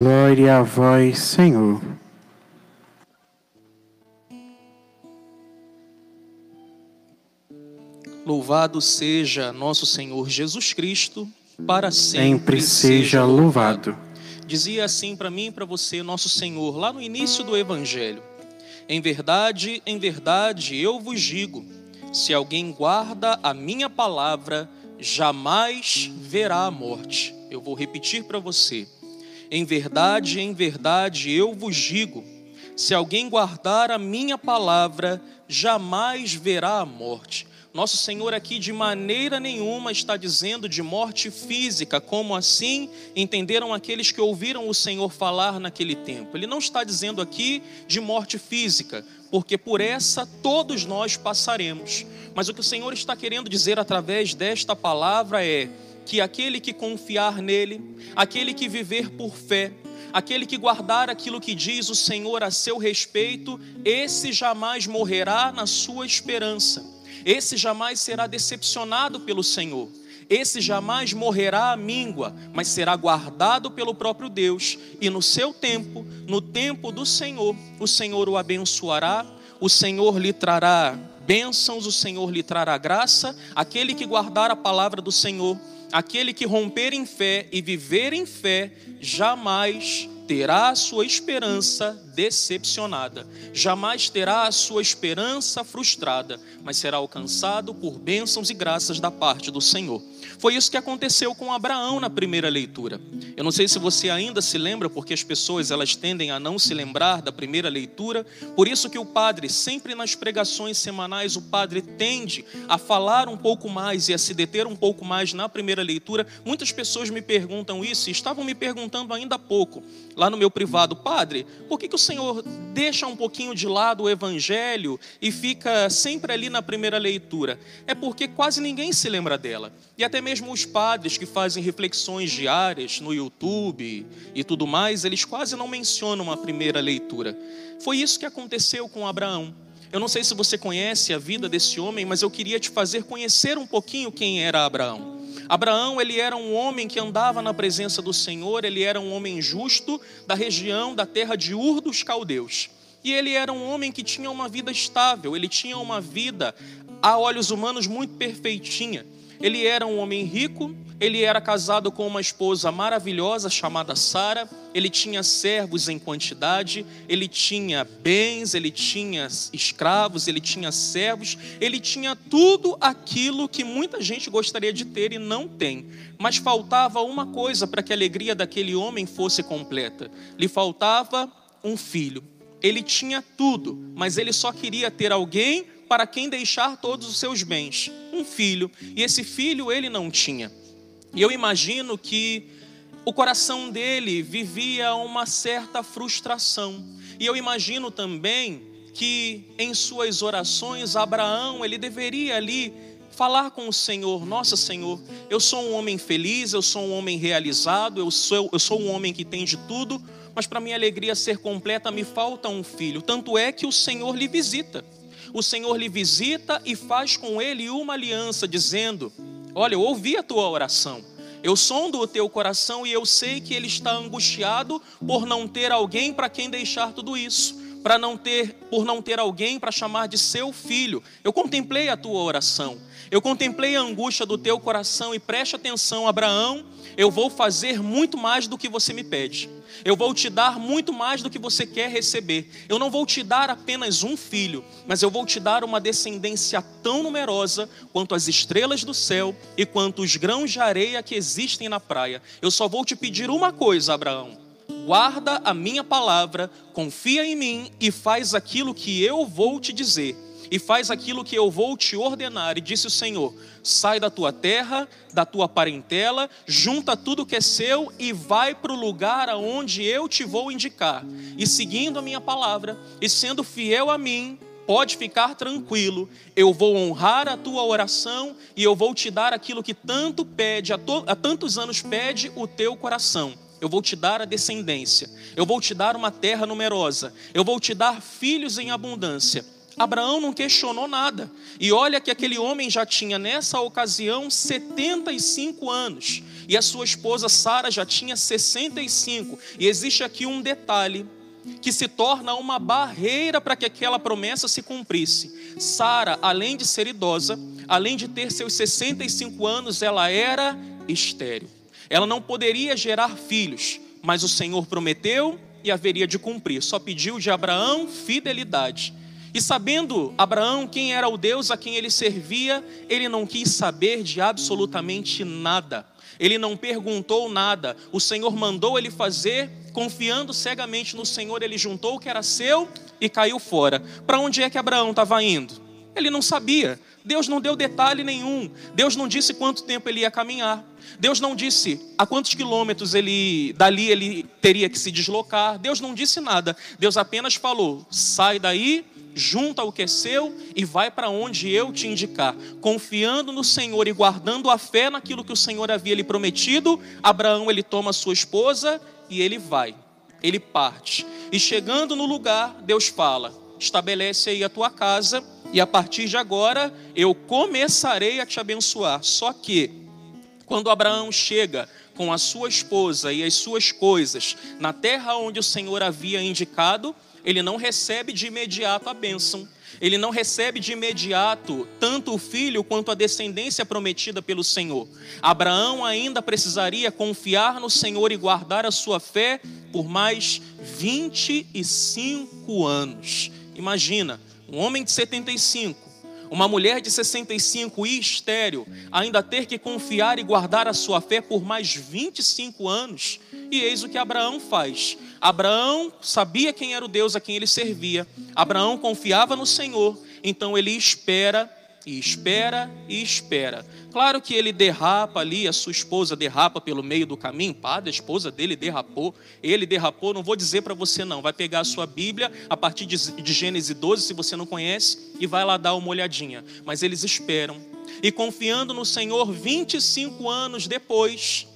Glória a vós, Senhor. Louvado seja nosso Senhor Jesus Cristo, para Sempre sempre, seja louvado. Dizia assim para mim e para você, nosso Senhor, lá no início do Evangelho: Em verdade, em verdade, eu vos digo: se alguém guarda a minha palavra, jamais verá a morte. Eu vou repetir para você. Em verdade, em verdade, eu vos digo: se alguém guardar a minha palavra, jamais verá a morte. Nosso Senhor aqui de maneira nenhuma está dizendo de morte física, como assim entenderam aqueles que ouviram o Senhor falar naquele tempo. Ele não está dizendo aqui de morte física, porque por essa todos nós passaremos. Mas o que o Senhor está querendo dizer através desta palavra é que aquele que confiar nele, aquele que viver por fé, aquele que guardar aquilo que diz o Senhor a seu respeito, esse jamais morrerá na sua esperança. Esse jamais será decepcionado pelo Senhor. Esse jamais morrerá à míngua, mas será guardado pelo próprio Deus. E no seu tempo, no tempo do Senhor, o Senhor o abençoará, o Senhor lhe trará bênçãos, o Senhor lhe trará graça. Aquele que guardar a palavra do Senhor, aquele que romper em fé e viver em fé, jamais terá sua esperança decepcionada, jamais terá a sua esperança frustrada, mas será alcançado por bênçãos e graças da parte do Senhor. Foi isso que aconteceu com Abraão na primeira leitura. Eu não sei se você ainda se lembra, porque as pessoas elas tendem a não se lembrar da primeira leitura. Por isso que o padre, sempre nas pregações semanais, o padre tende a falar um pouco mais e a se deter um pouco mais na primeira leitura. Muitas pessoas me perguntam isso e estavam me perguntando ainda há pouco, lá no meu privado, padre, por que, que o Senhor deixa um pouquinho de lado o evangelho e fica sempre ali na primeira leitura? É porque quase ninguém se lembra dela. E até mesmo os padres que fazem reflexões diárias no YouTube e tudo mais, eles quase não mencionam a primeira leitura. Foi isso que aconteceu com Abraão. Eu não sei se você conhece a vida desse homem, mas eu queria te fazer conhecer um pouquinho quem era Abraão. Abraão, ele era um homem que andava na presença do Senhor, ele era um homem justo da região da terra de Ur dos Caldeus. E ele era um homem que tinha uma vida estável, ele tinha uma vida a olhos humanos muito perfeitinha. Ele era um homem rico, ele era casado com uma esposa maravilhosa chamada Sara, ele tinha servos em quantidade, ele tinha bens, ele tinha escravos, ele tinha servos, ele tinha tudo aquilo que muita gente gostaria de ter e não tem. Mas faltava uma coisa para que a alegria daquele homem fosse completa: lhe faltava um filho. Ele tinha tudo, mas ele só queria ter alguém para quem deixar todos os seus bens, um filho, e esse filho ele não tinha. E eu imagino que o coração dele vivia uma certa frustração. E eu imagino também que em suas orações Abraão ele deveria ali falar com o Senhor, nossa Senhor, eu sou um homem feliz, eu sou um homem realizado, eu sou, eu sou um homem que tem de tudo, mas para minha alegria ser completa me falta um filho. Tanto é que o Senhor lhe visita o Senhor lhe visita e faz com ele uma aliança, dizendo: Olha, eu ouvi a tua oração. Eu sondo o teu coração e eu sei que ele está angustiado por não ter alguém para quem deixar tudo isso, para não ter, por não ter alguém para chamar de seu filho. Eu contemplei a tua oração. Eu contemplei a angústia do teu coração e preste atenção, Abraão, eu vou fazer muito mais do que você me pede. Eu vou te dar muito mais do que você quer receber. Eu não vou te dar apenas um filho, mas eu vou te dar uma descendência tão numerosa quanto as estrelas do céu e quanto os grãos de areia que existem na praia. Eu só vou te pedir uma coisa, Abraão. Guarda a minha palavra, confia em mim e faz aquilo que eu vou te dizer e faz aquilo que eu vou te ordenar. E disse o Senhor: sai da tua terra, da tua parentela, junta tudo que é seu e vai para o lugar aonde eu te vou indicar. E seguindo a minha palavra e sendo fiel a mim, pode ficar tranquilo, eu vou honrar a tua oração e eu vou te dar aquilo que tanto pede, há, tantos anos pede o teu coração. Eu vou te dar a descendência, eu vou te dar uma terra numerosa, eu vou te dar filhos em abundância Abraão não questionou nada. E olha que aquele homem já tinha nessa ocasião 75 anos. e a sua esposa Sara já tinha 65. E existe aqui um detalhe que se torna uma barreira para que aquela promessa se cumprisse. Sara, além de ser idosa, além de ter seus 65 anos, ela era estéril. Ela não poderia gerar filhos, mas o Senhor prometeu e haveria de cumprir. Só pediu de Abraão fidelidade. E sabendo Abraão quem era o Deus a quem ele servia, ele não quis saber de absolutamente nada. Ele não perguntou nada. O Senhor mandou ele fazer, confiando cegamente no Senhor, ele juntou o que era seu e caiu fora. Para onde é que Abraão estava indo? Ele não sabia. Deus não deu detalhe nenhum. Deus não disse quanto tempo ele ia caminhar. Deus não disse a quantos quilômetros ele dali ele teria que se deslocar. Deus não disse nada. Deus apenas falou: sai daí, junta o que é seu e vai para onde eu te indicar. Confiando no Senhor e guardando a fé naquilo que o Senhor havia lhe prometido, Abraão ele toma sua esposa e ele vai. Ele parte. E chegando no lugar, Deus fala: estabelece aí a tua casa e a partir de agora eu começarei a te abençoar. Só que quando Abraão chega com a sua esposa e as suas coisas na terra onde o Senhor havia indicado, ele não recebe de imediato a bênção. Ele não recebe de imediato tanto o filho quanto a descendência prometida pelo Senhor. Abraão ainda precisaria confiar no Senhor e guardar a sua fé por mais 25 anos. Imagina, um homem de 75 uma mulher de 65 e estéreo ainda ter que confiar e guardar a sua fé por mais 25 anos. E eis o que Abraão faz. Abraão sabia quem era o Deus a quem ele servia. Abraão confiava no Senhor. Então ele espera e espera e espera. Claro que ele derrapa ali, a sua esposa derrapa pelo meio do caminho. Padre, a esposa dele derrapou. Ele derrapou, não vou dizer para você não. Vai pegar a sua Bíblia a partir de Gênesis 12, se você não conhece, e vai lá dar uma olhadinha. Mas eles esperam. E confiando no Senhor, 25 anos depois,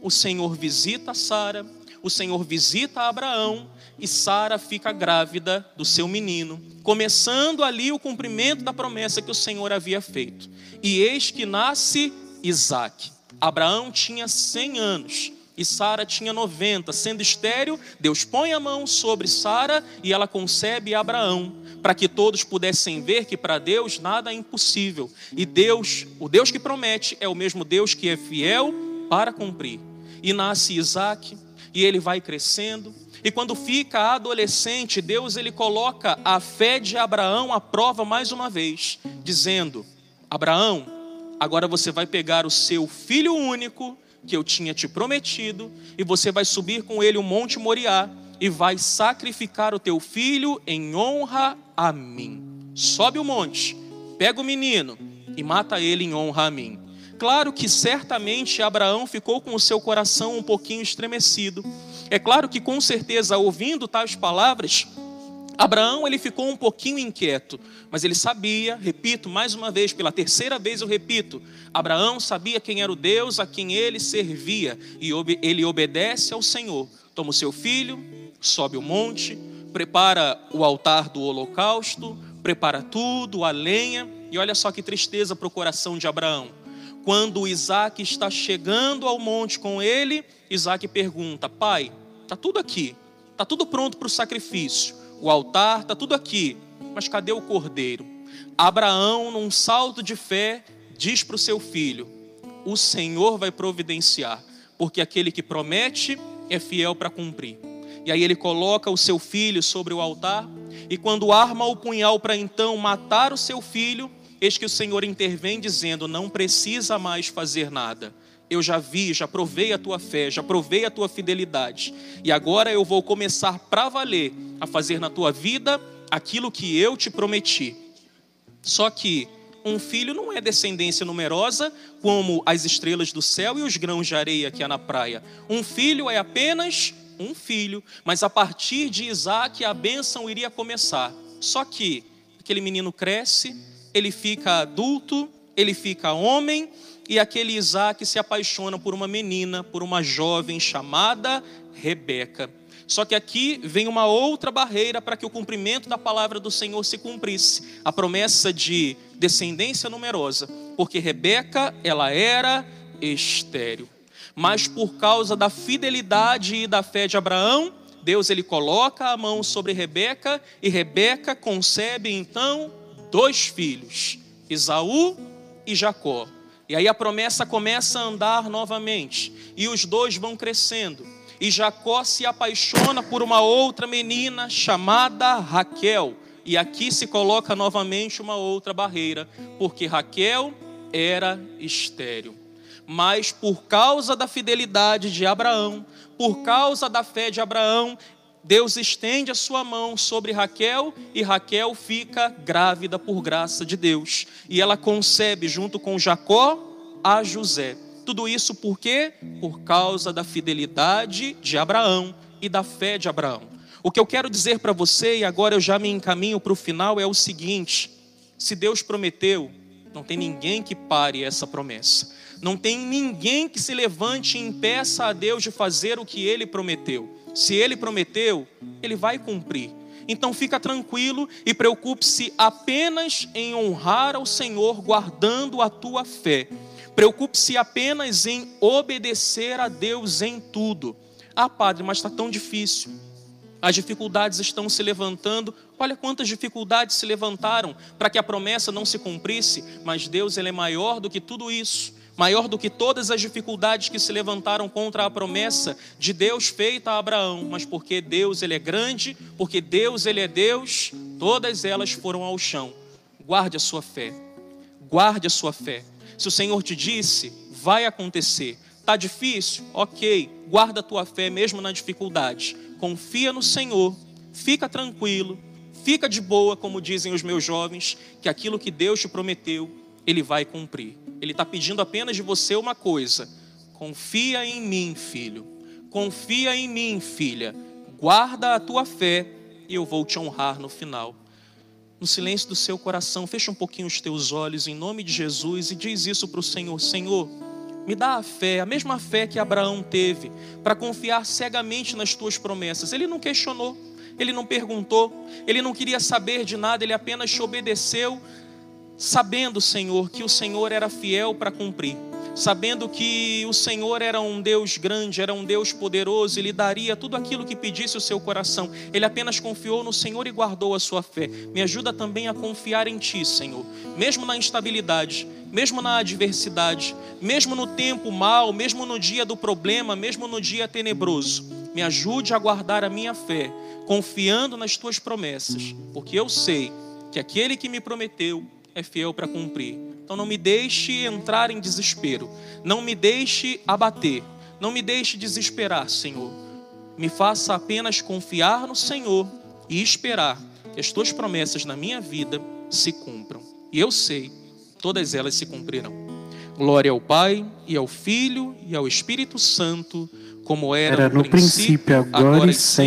o Senhor visita Sara, o Senhor visita Abraão e Sara fica grávida do seu menino, começando ali o cumprimento da promessa que o Senhor havia feito. E eis que nasce Isaac. Abraão tinha 100 anos e Sara tinha 90. Sendo estéril, Deus põe a mão sobre Sara e ela concebe Abraão, para que todos pudessem ver que para Deus nada é impossível. E Deus, o Deus que promete, é o mesmo Deus que é fiel para cumprir. E nasce Isaac, e ele vai crescendo, e quando fica adolescente, Deus ele coloca a fé de Abraão à prova mais uma vez, dizendo: Abraão, agora você vai pegar o seu filho único, que eu tinha te prometido, e você vai subir com ele o Monte Moriá e vai sacrificar o teu filho em honra a mim. Sobe o monte, pega o menino e mata ele em honra a mim. Claro que certamente Abraão ficou com o seu coração um pouquinho estremecido. É claro que com certeza ouvindo tais palavras, Abraão ele ficou um pouquinho inquieto, mas ele sabia, repito mais uma vez, pela terceira vez eu repito, Abraão sabia quem era o Deus a quem ele servia e ele obedece ao Senhor. Toma o seu filho, sobe o monte, prepara o altar do holocausto, prepara tudo, a lenha, e olha só que tristeza para o coração de Abraão. Quando Isaac está chegando ao monte com ele, Isaac pergunta: Pai, está tudo aqui, está tudo pronto para o sacrifício o altar, está tudo aqui, mas cadê o cordeiro? Abraão, num salto de fé, diz para o seu filho: O Senhor vai providenciar, porque aquele que promete é fiel para cumprir. E aí ele coloca o seu filho sobre o altar, e quando arma o punhal para então matar o seu filho, eis que o Senhor intervém dizendo: Não precisa mais fazer nada eu já vi, já provei a tua fé, já provei a tua fidelidade. E agora eu vou começar para valer a fazer na tua vida aquilo que eu te prometi. Só que um filho não é descendência numerosa como as estrelas do céu e os grãos de areia que há na praia. Um filho é apenas um filho, mas a partir de Isaac a bênção iria começar. Só que aquele menino cresce, ele fica adulto, ele fica homem, e aquele Isaac se apaixona por uma menina, por uma jovem chamada Rebeca. Só que aqui vem uma outra barreira para que o cumprimento da palavra do Senhor se cumprisse, a promessa de descendência numerosa, porque Rebeca, ela era estéril. Mas por causa da fidelidade e da fé de Abraão, Deus ele coloca a mão sobre Rebeca e Rebeca concebe então dois filhos, Esaú e Jacó. E aí a promessa começa a andar novamente, e os dois vão crescendo. E Jacó se apaixona por uma outra menina chamada Raquel. E aqui se coloca novamente uma outra barreira, porque Raquel era estéril. Mas por causa da fidelidade de Abraão, por causa da fé de Abraão, Deus estende a sua mão sobre Raquel e Raquel fica grávida por graça de Deus. E ela concebe junto com Jacó a José. Tudo isso por quê? Por causa da fidelidade de Abraão e da fé de Abraão. O que eu quero dizer para você, e agora eu já me encaminho para o final, é o seguinte: se Deus prometeu, não tem ninguém que pare essa promessa. Não tem ninguém que se levante e impeça a Deus de fazer o que ele prometeu. Se ele prometeu, ele vai cumprir. Então fica tranquilo e preocupe-se apenas em honrar ao Senhor, guardando a tua fé. Preocupe-se apenas em obedecer a Deus em tudo. Ah, padre, mas está tão difícil. As dificuldades estão se levantando. Olha quantas dificuldades se levantaram para que a promessa não se cumprisse. Mas Deus ele é maior do que tudo isso maior do que todas as dificuldades que se levantaram contra a promessa de Deus feita a Abraão, mas porque Deus ele é grande, porque Deus ele é Deus, todas elas foram ao chão. Guarde a sua fé. Guarde a sua fé. Se o Senhor te disse, vai acontecer. Tá difícil? OK. Guarda a tua fé mesmo na dificuldade. Confia no Senhor. Fica tranquilo. Fica de boa, como dizem os meus jovens, que aquilo que Deus te prometeu, ele vai cumprir. Ele está pedindo apenas de você uma coisa: confia em mim, filho. Confia em mim, filha. Guarda a tua fé e eu vou te honrar no final. No silêncio do seu coração, fecha um pouquinho os teus olhos em nome de Jesus e diz isso para o Senhor: Senhor, me dá a fé, a mesma fé que Abraão teve, para confiar cegamente nas tuas promessas. Ele não questionou, ele não perguntou, ele não queria saber de nada, ele apenas te obedeceu sabendo, Senhor, que o Senhor era fiel para cumprir, sabendo que o Senhor era um Deus grande, era um Deus poderoso e lhe daria tudo aquilo que pedisse o seu coração. Ele apenas confiou no Senhor e guardou a sua fé. Me ajuda também a confiar em Ti, Senhor, mesmo na instabilidade, mesmo na adversidade, mesmo no tempo mal, mesmo no dia do problema, mesmo no dia tenebroso. Me ajude a guardar a minha fé, confiando nas Tuas promessas, porque eu sei que aquele que me prometeu é fiel para cumprir. Então não me deixe entrar em desespero, não me deixe abater, não me deixe desesperar, Senhor. Me faça apenas confiar no Senhor e esperar que as tuas promessas na minha vida se cumpram. E eu sei, todas elas se cumprirão. Glória ao Pai, e ao Filho, e ao Espírito Santo, como era, Era no princípio, agora e sempre.